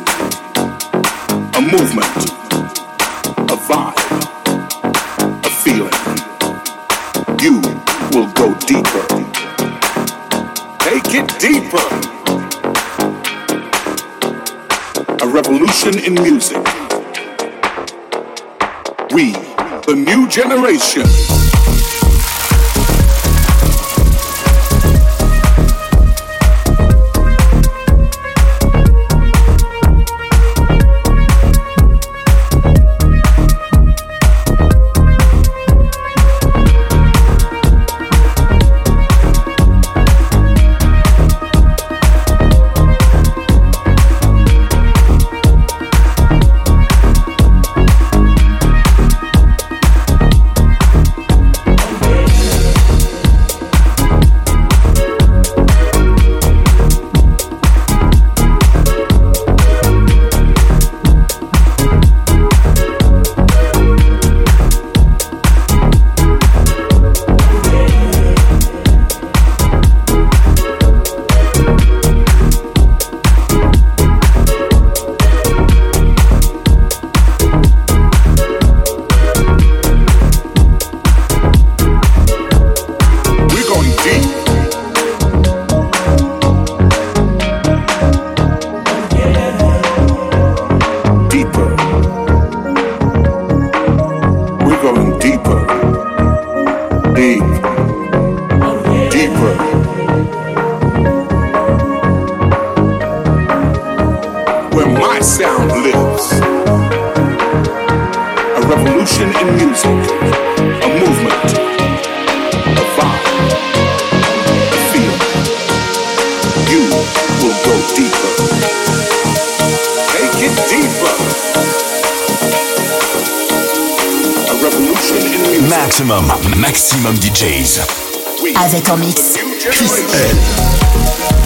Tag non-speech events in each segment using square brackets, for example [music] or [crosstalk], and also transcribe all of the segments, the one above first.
music, a movement, a vibe, a feeling. You will go deeper. Take it deeper. A revolution in music. We, the new generation. Maximum, maximum DJs. Avec en mix Chris. L.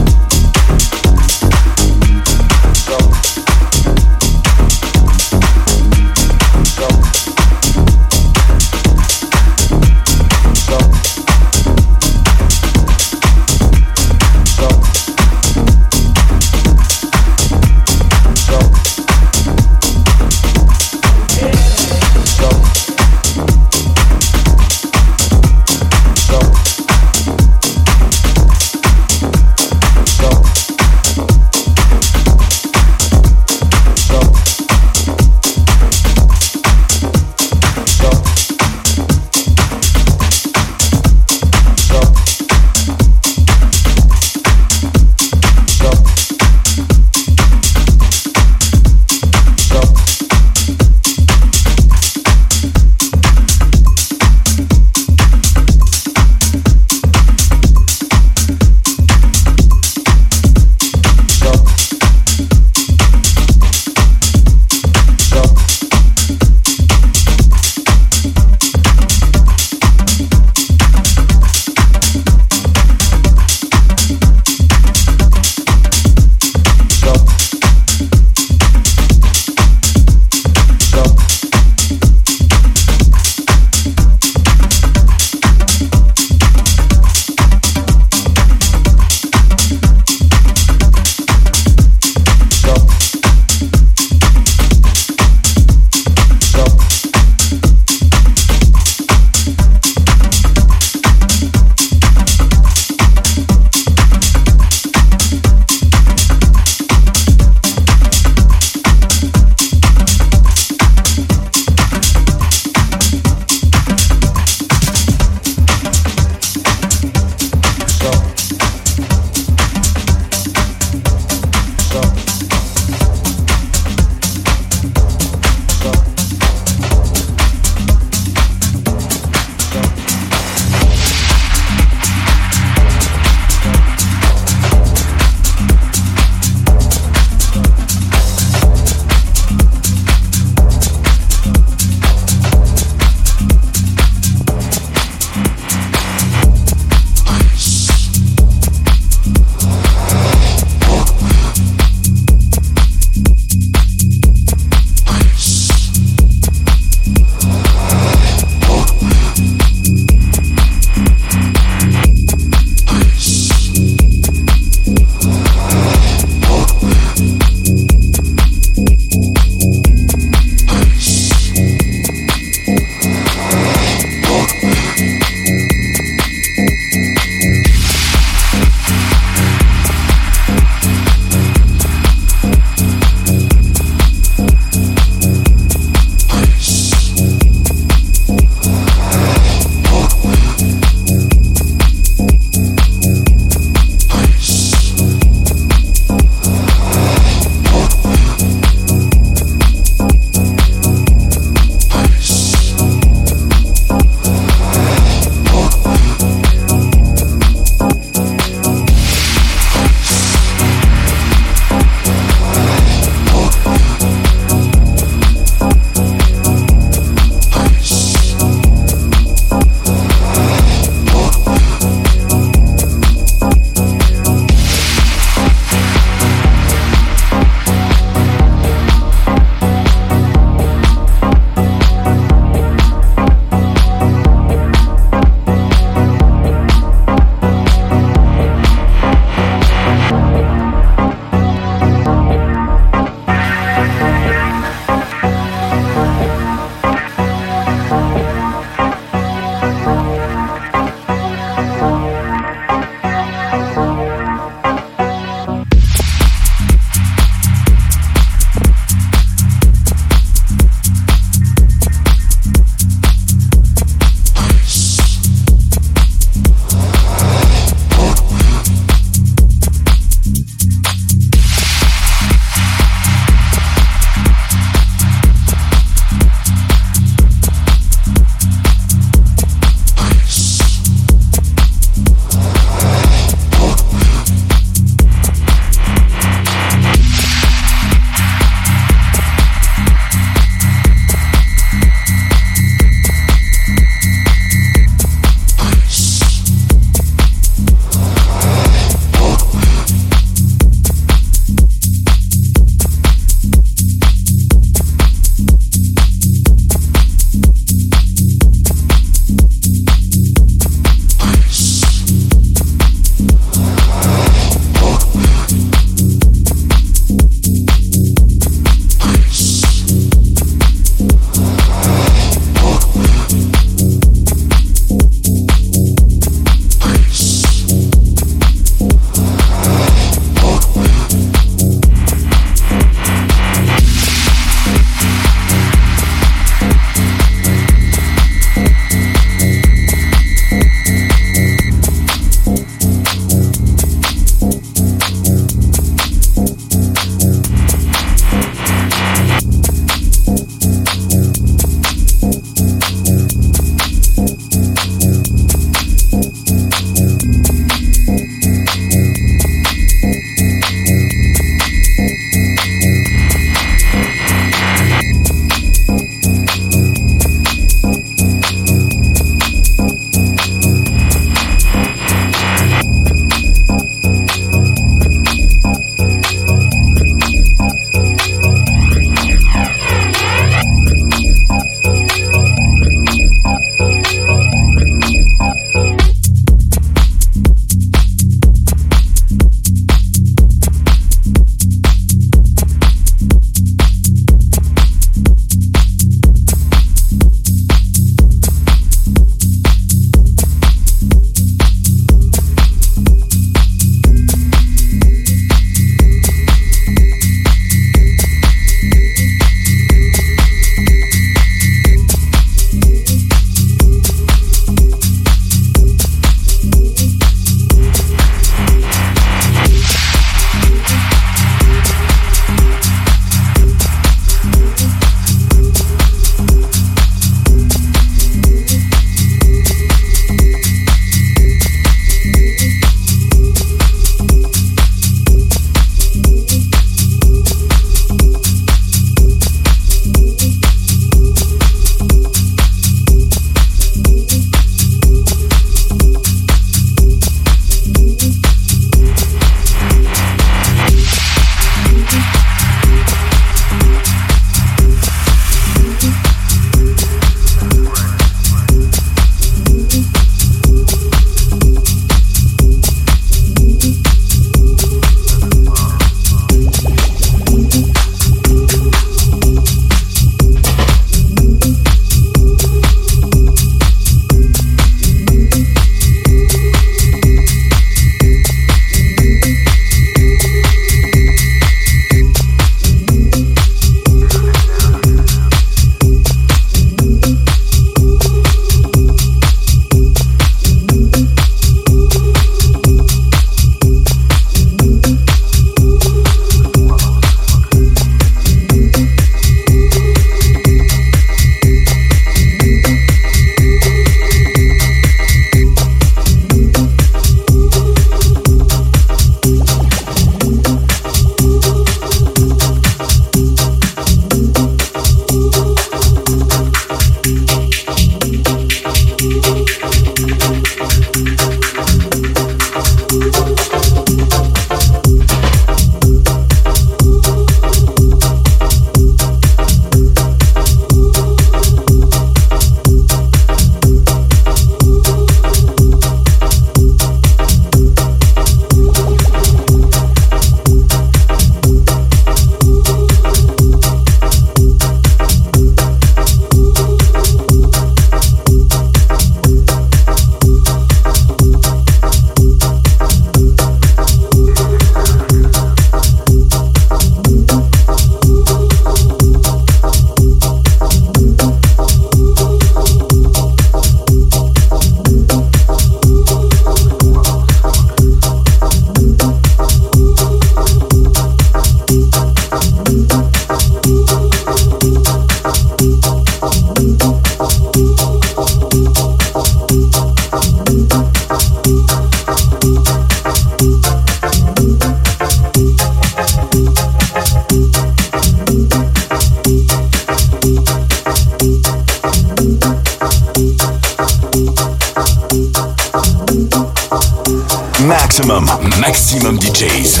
maximum, maximum DJs.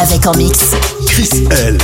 Avec en mix. Chris L.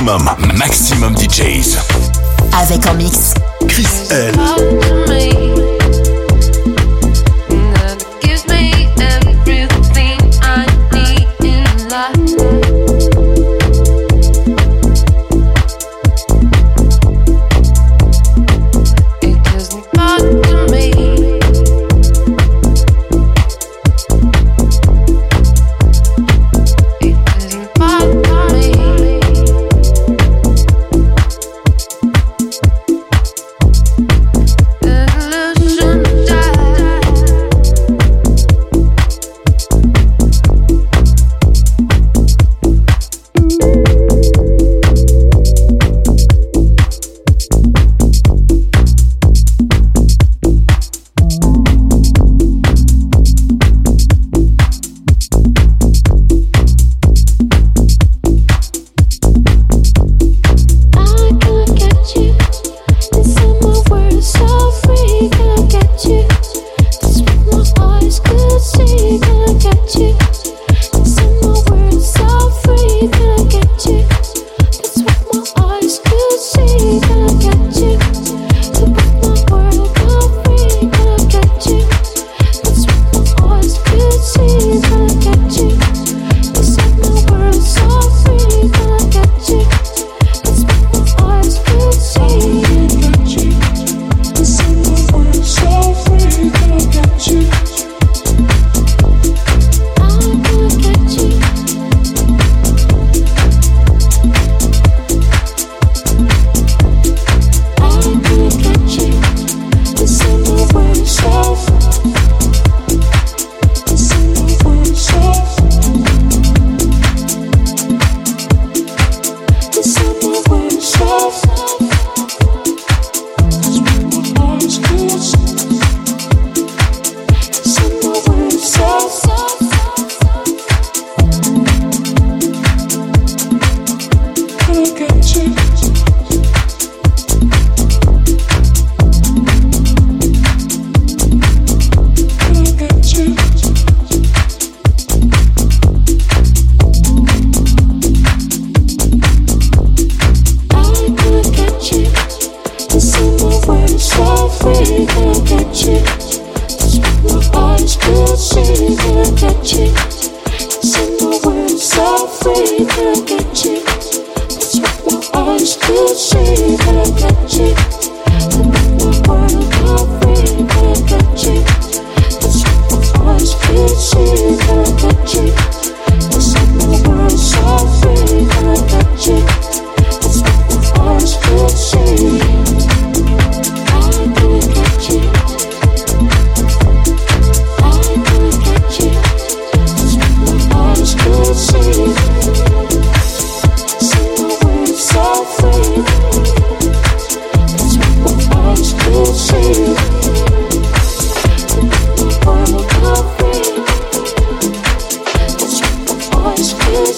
maximum, maximum DJs. Avec en mix, Chris L. Ah,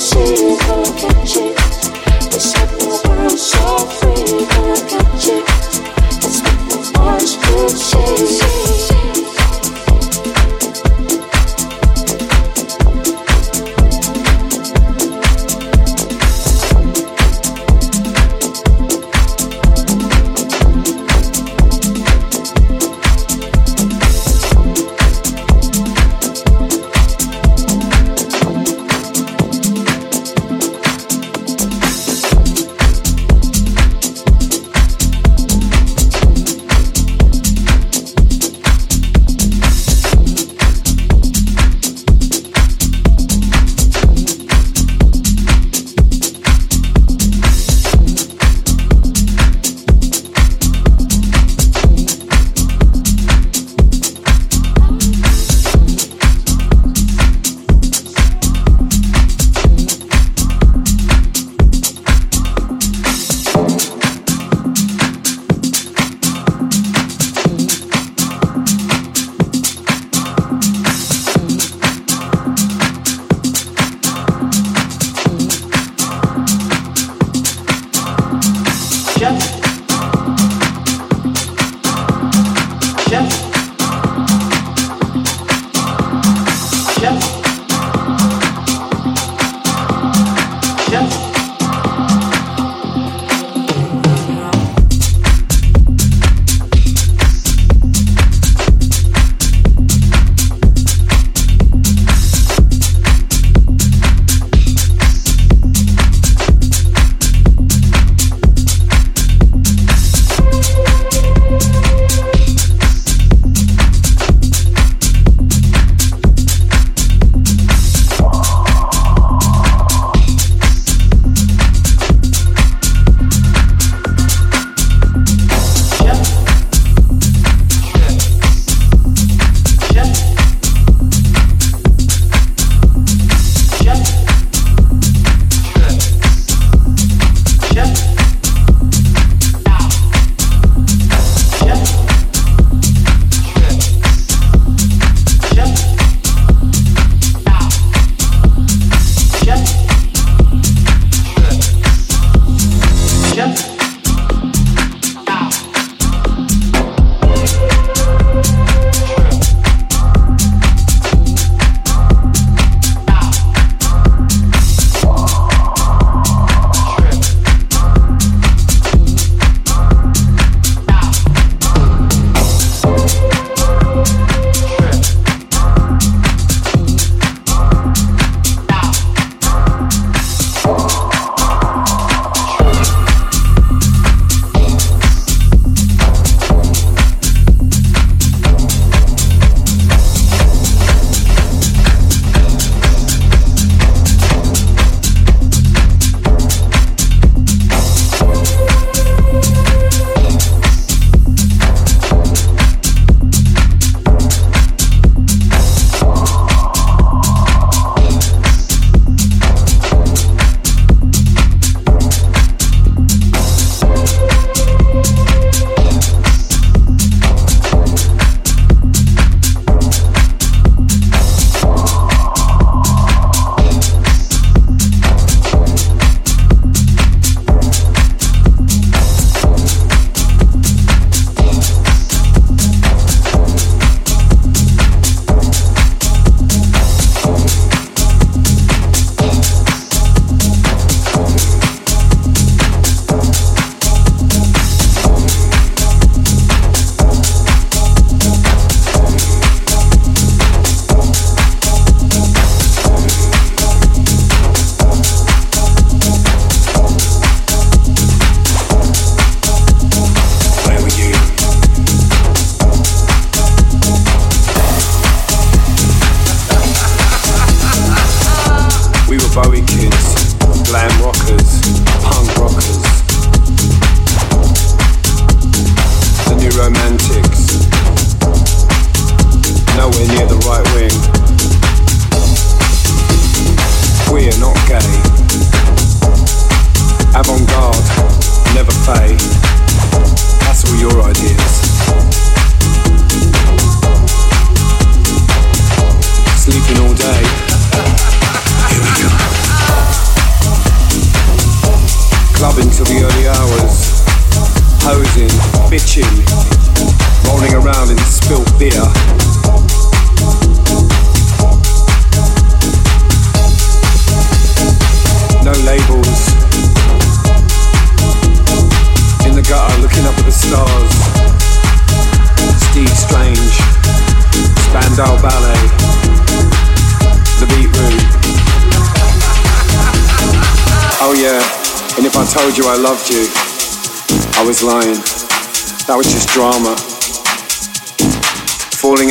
She the looking cheeks, set the world so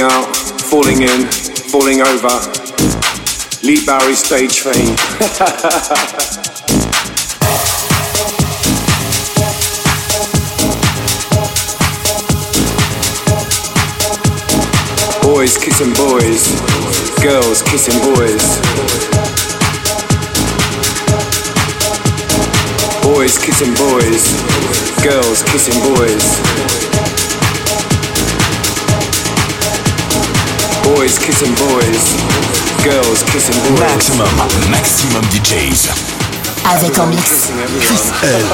falling out, falling in, falling over. Lee Barry stage fame. [laughs] boys kissing boys, girls kissing boys. Boys kissing boys, girls kissing boys. Boys kissing boys, girls kissing boys. MAXXIMUM, MAXXIMUM DJs. Avec en mix, Crys L.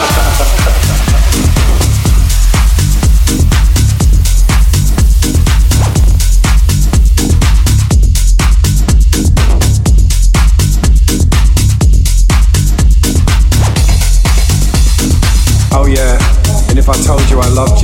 Oh yeah, and if I told you I loved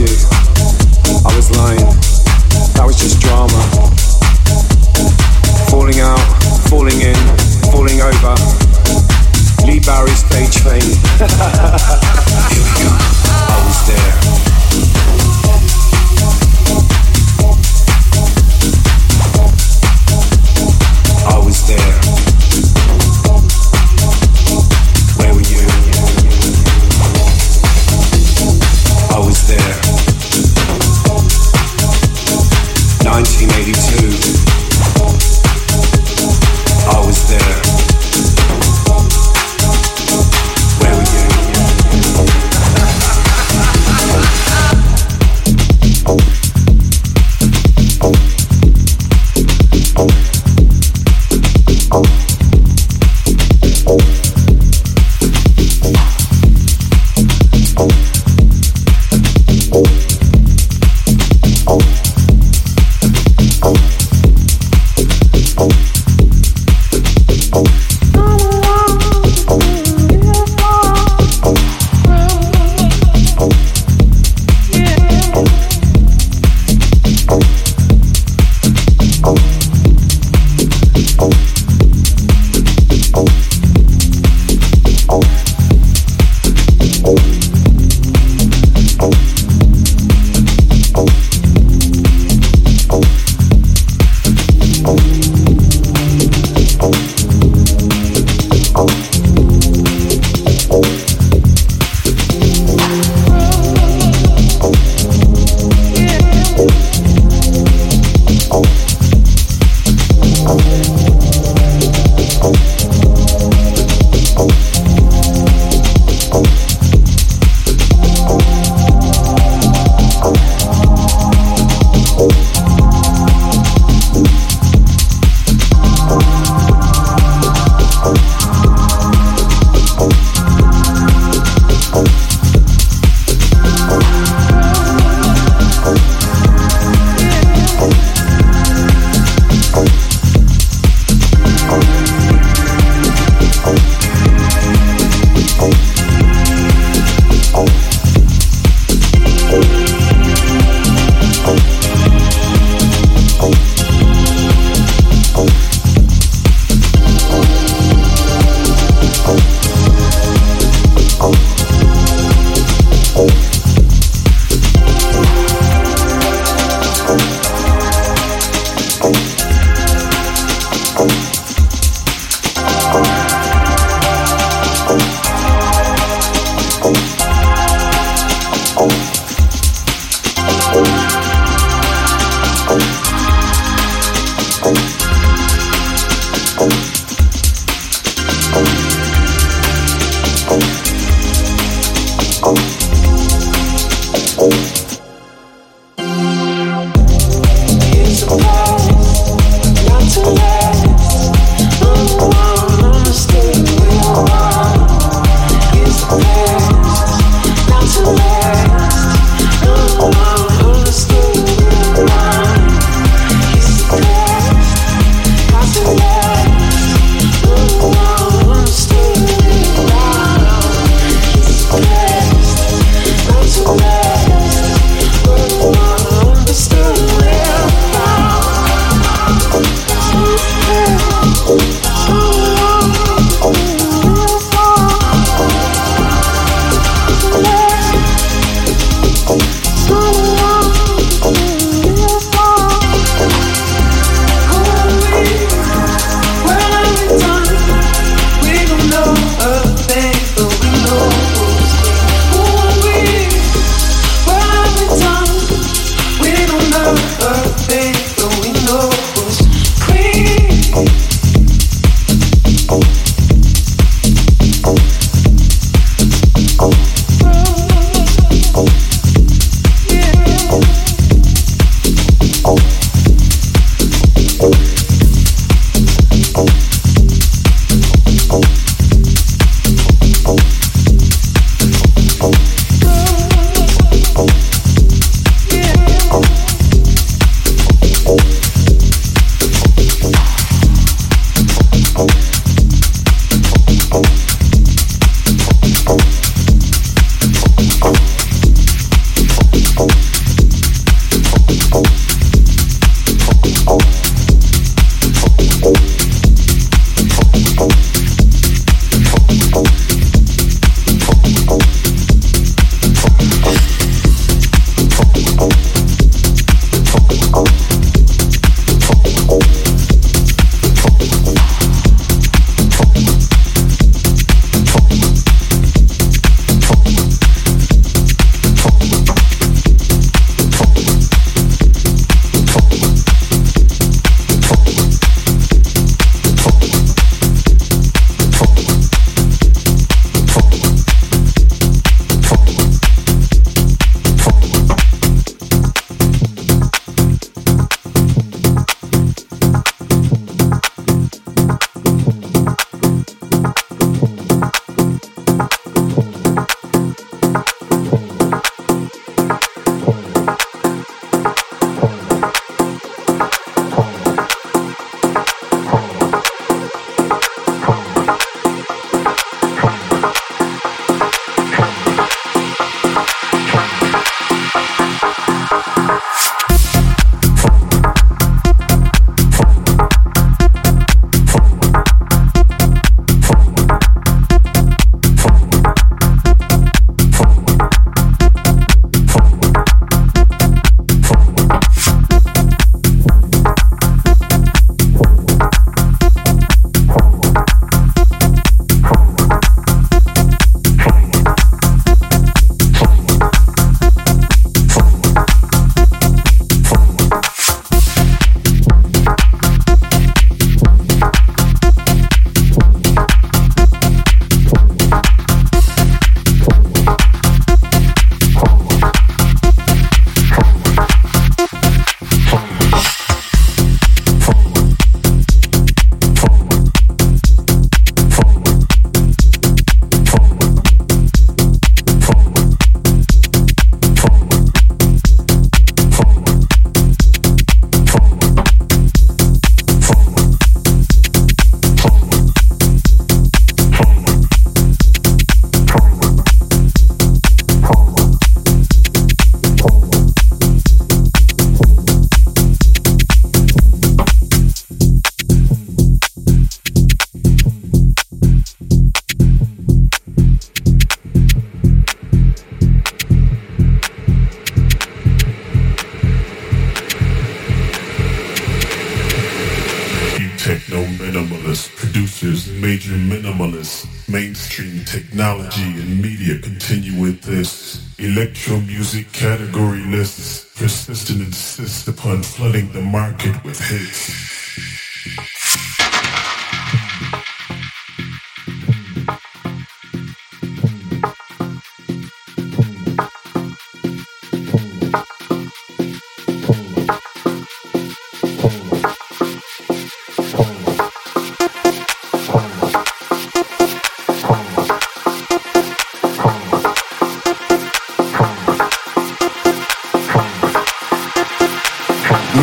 The category lists persistent insist upon flooding the market with hits.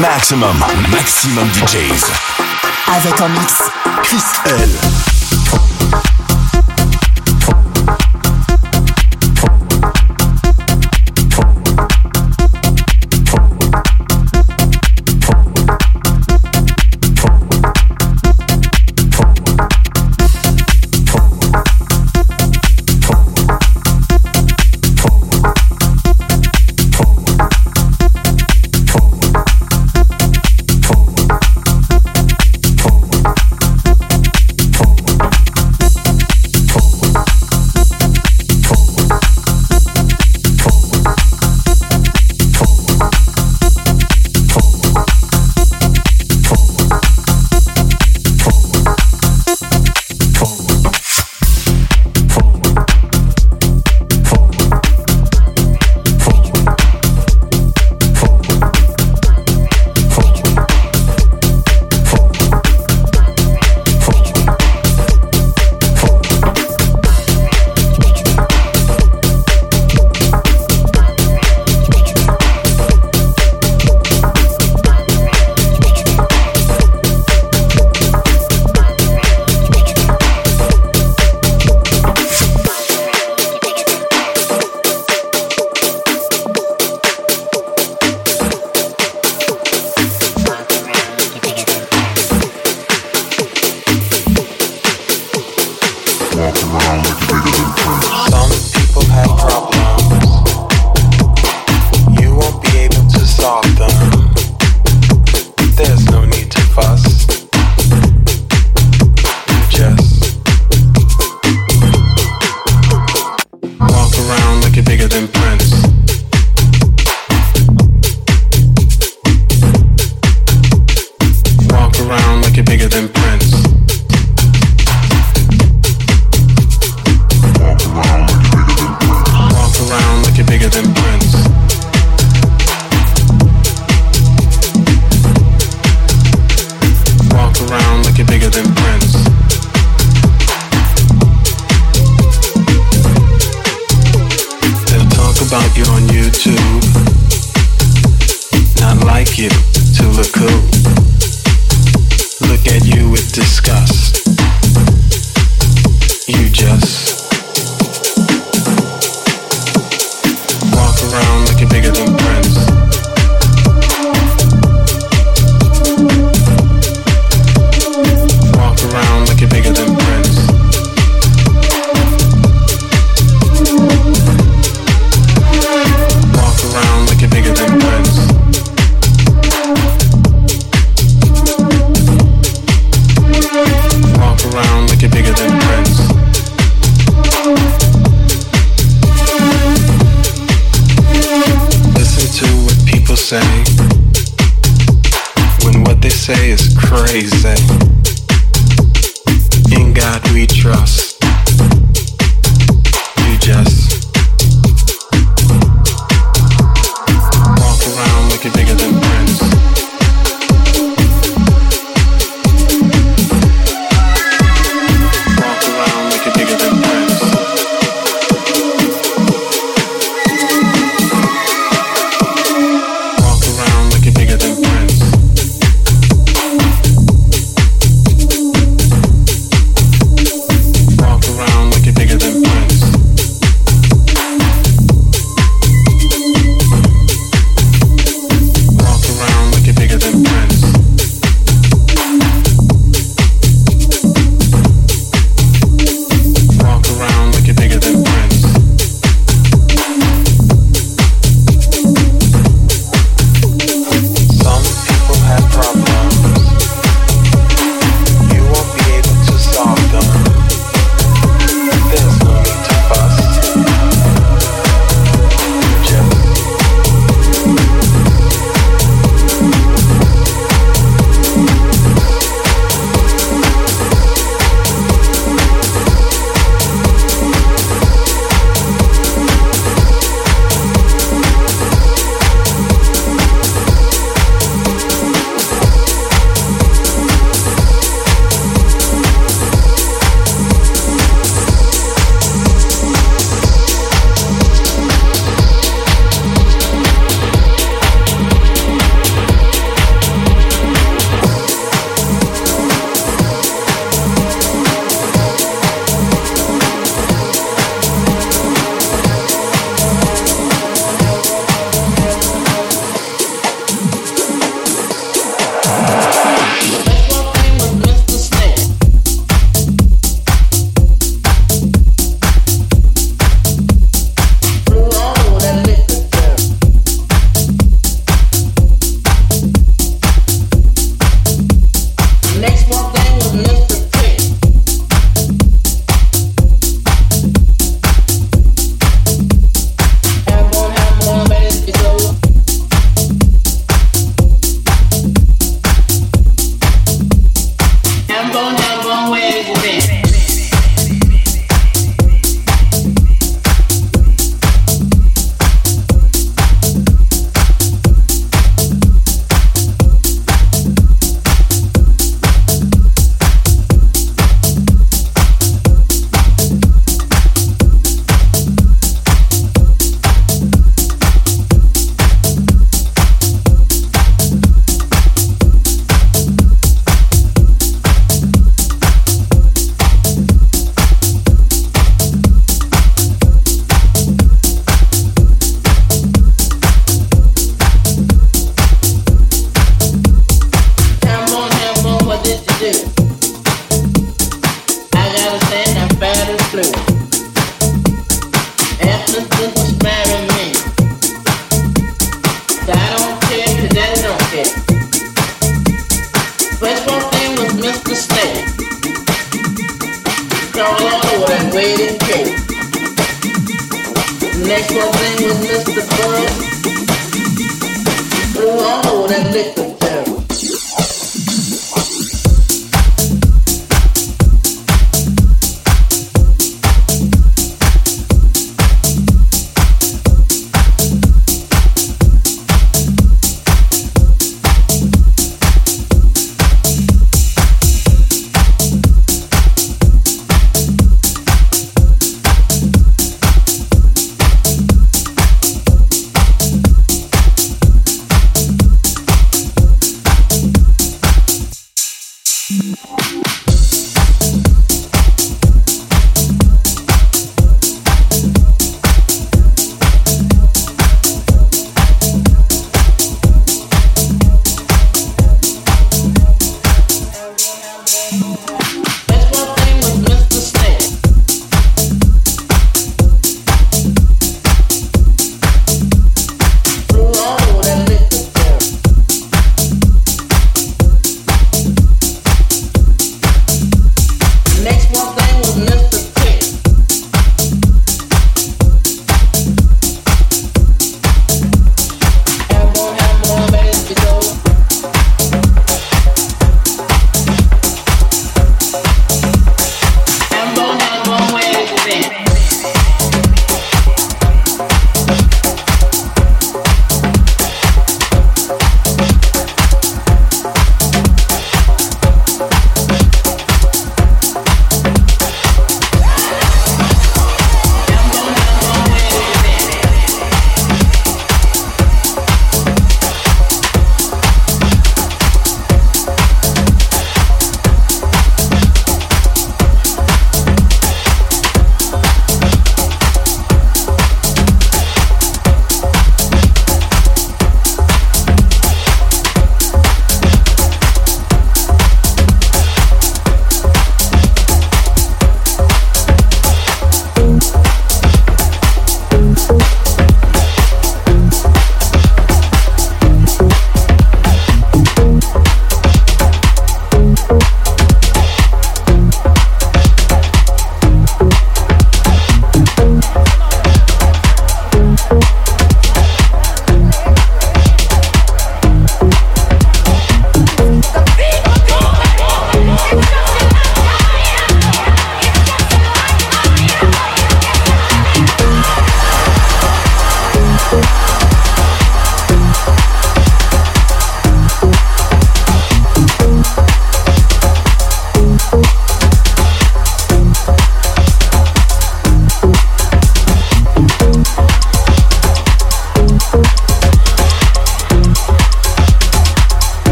Maximum, maximum DJs. Avec en mix Chris L.